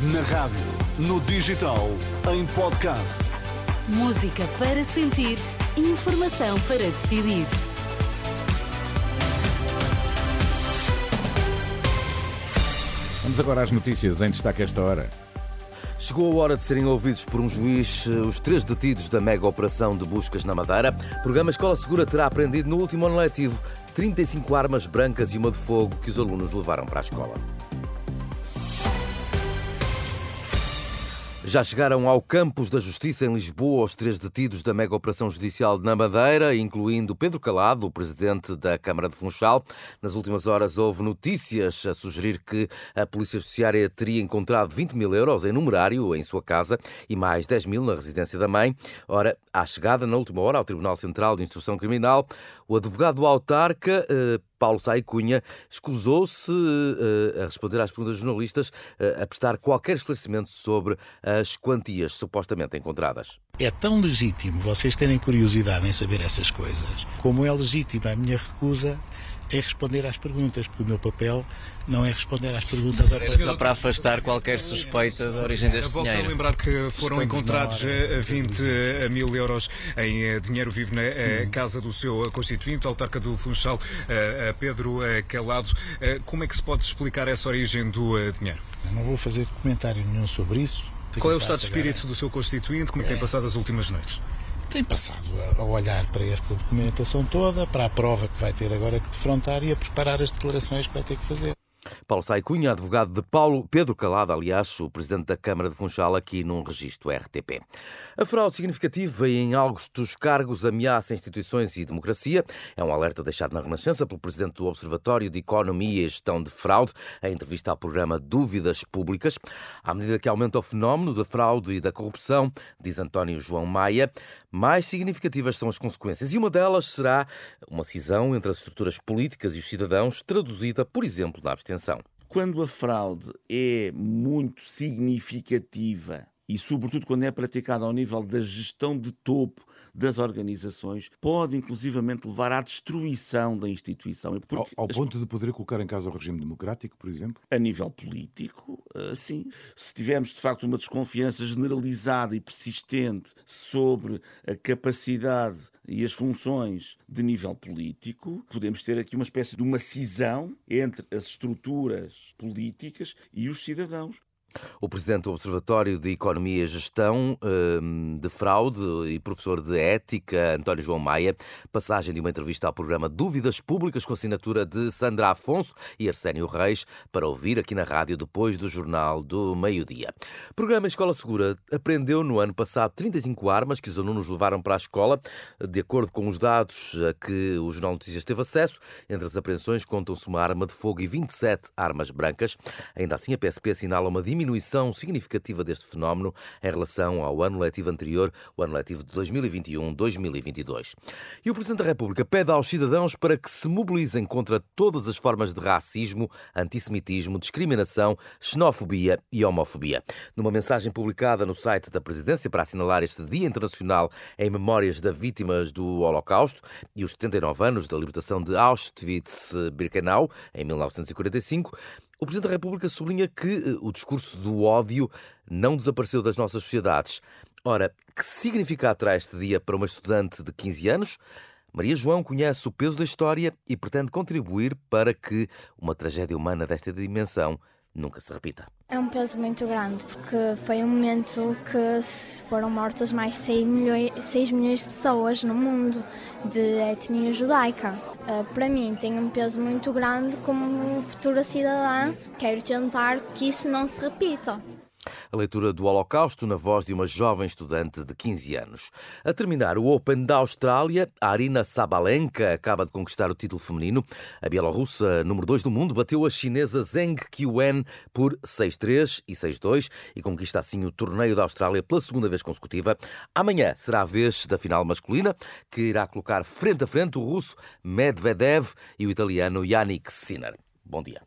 Na rádio, no digital, em podcast. Música para sentir, informação para decidir. Vamos agora às notícias em destaque esta hora. Chegou a hora de serem ouvidos por um juiz eh, os três detidos da mega operação de buscas na Madeira. O programa Escola Segura terá aprendido no último ano letivo 35 armas brancas e uma de fogo que os alunos levaram para a escola. Já chegaram ao Campos da Justiça em Lisboa os três detidos da mega operação judicial na Madeira, incluindo Pedro Calado, o presidente da Câmara de Funchal. Nas últimas horas houve notícias a sugerir que a Polícia Judiciária teria encontrado 20 mil euros em numerário em sua casa e mais 10 mil na residência da mãe. Ora, à chegada na última hora ao Tribunal Central de Instrução Criminal, o advogado autarca eh, Paulo Sai Cunha escusou-se uh, a responder às perguntas dos jornalistas, uh, a prestar qualquer esclarecimento sobre as quantias supostamente encontradas. É tão legítimo vocês terem curiosidade em saber essas coisas, como é legítima a minha recusa é responder às perguntas, porque o meu papel não é responder às perguntas. É só para afastar qualquer suspeita da origem deste Volto dinheiro. a lembrar que foram Estamos encontrados 20 eh, mil euros em eh, dinheiro vivo na hum. casa do seu constituinte, autarca do Funchal, Pedro Calado. Como é que se pode explicar essa origem do dinheiro? Eu não vou fazer comentário nenhum sobre isso. Qual é o estado de espírito do seu constituinte? Como é que tem passado as últimas noites? Tem passado a olhar para esta documentação toda, para a prova que vai ter agora que defrontar e a preparar as declarações que vai ter que fazer. Paulo Sai Cunha, advogado de Paulo Pedro Calado, aliás, o presidente da Câmara de Funchal, aqui num registro RTP. A fraude significativa em dos cargos ameaça instituições e democracia. É um alerta deixado na Renascença pelo presidente do Observatório de Economia e Gestão de Fraude, em entrevista ao programa Dúvidas Públicas. À medida que aumenta o fenómeno da fraude e da corrupção, diz António João Maia, mais significativas são as consequências. E uma delas será uma cisão entre as estruturas políticas e os cidadãos, traduzida, por exemplo, na abstenção. Quando a fraude é muito significativa e, sobretudo, quando é praticada ao nível da gestão de topo das organizações, pode inclusivamente levar à destruição da instituição. Ao, ao ponto de poder colocar em causa o regime democrático, por exemplo? A nível político, eh, sim. Se tivermos de facto uma desconfiança generalizada e persistente sobre a capacidade e as funções de nível político, podemos ter aqui uma espécie de uma cisão entre as estruturas políticas e os cidadãos. O presidente do Observatório de Economia e Gestão hum, de Fraude e professor de Ética, António João Maia, passagem de uma entrevista ao programa Dúvidas Públicas com assinatura de Sandra Afonso e Arsénio Reis, para ouvir aqui na rádio depois do Jornal do Meio-Dia. Programa Escola Segura aprendeu no ano passado 35 armas que os alunos levaram para a escola. De acordo com os dados a que o Jornal Notícias teve acesso, entre as apreensões contam-se uma arma de fogo e 27 armas brancas. Ainda assim, a PSP assinala uma diminuição diminuição significativa deste fenómeno em relação ao ano letivo anterior, o ano letivo de 2021-2022. E o Presidente da República pede aos cidadãos para que se mobilizem contra todas as formas de racismo, antissemitismo, discriminação, xenofobia e homofobia. Numa mensagem publicada no site da Presidência para assinalar este Dia Internacional em Memórias das Vítimas do Holocausto e os 79 anos da libertação de Auschwitz-Birkenau, em 1945, o Presidente da República sublinha que eh, o discurso do ódio não desapareceu das nossas sociedades. Ora, que significado terá este dia para uma estudante de 15 anos? Maria João conhece o peso da história e pretende contribuir para que uma tragédia humana desta dimensão nunca se repita. É um peso muito grande, porque foi um momento que foram mortas mais 6 milhões, 6 milhões de pessoas no mundo de etnia judaica. Uh, para mim tem um peso muito grande como futura cidadã. Quero tentar que isso não se repita a leitura do Holocausto na voz de uma jovem estudante de 15 anos. A terminar o Open da Austrália, a Arina Sabalenka acaba de conquistar o título feminino. A bielorrussa, número 2 do mundo, bateu a chinesa Zheng Qiwen por 6-3 e 6-2 e conquista assim o torneio da Austrália pela segunda vez consecutiva. Amanhã será a vez da final masculina, que irá colocar frente a frente o russo Medvedev e o italiano Yannick Sinner. Bom dia.